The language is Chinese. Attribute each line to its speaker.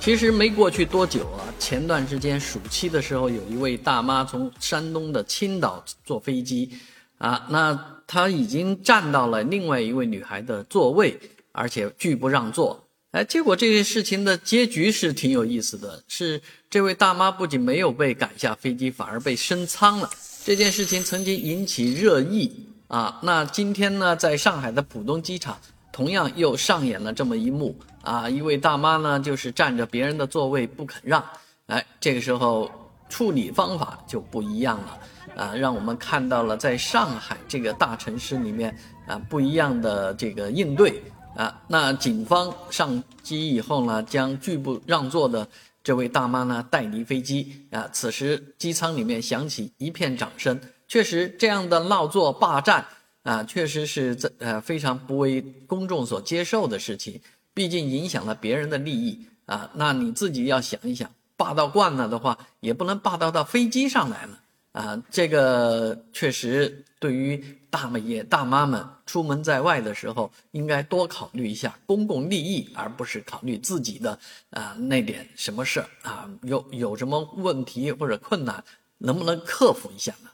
Speaker 1: 其实没过去多久啊，前段时间暑期的时候，有一位大妈从山东的青岛坐飞机，啊，那她已经站到了另外一位女孩的座位，而且拒不让座。哎，结果这件事情的结局是挺有意思的，是这位大妈不仅没有被赶下飞机，反而被升舱了。这件事情曾经引起热议啊。那今天呢，在上海的浦东机场。同样又上演了这么一幕啊！一位大妈呢，就是占着别人的座位不肯让，哎，这个时候处理方法就不一样了啊，让我们看到了在上海这个大城市里面啊不一样的这个应对啊。那警方上机以后呢，将拒不让座的这位大妈呢带离飞机啊。此时机舱里面响起一片掌声，确实这样的闹座霸占。啊，确实是这呃非常不为公众所接受的事情，毕竟影响了别人的利益啊。那你自己要想一想，霸道惯了的话，也不能霸道到飞机上来了啊。这个确实对于大爷大妈们出门在外的时候，应该多考虑一下公共利益，而不是考虑自己的啊那点什么事儿啊。有有什么问题或者困难，能不能克服一下呢？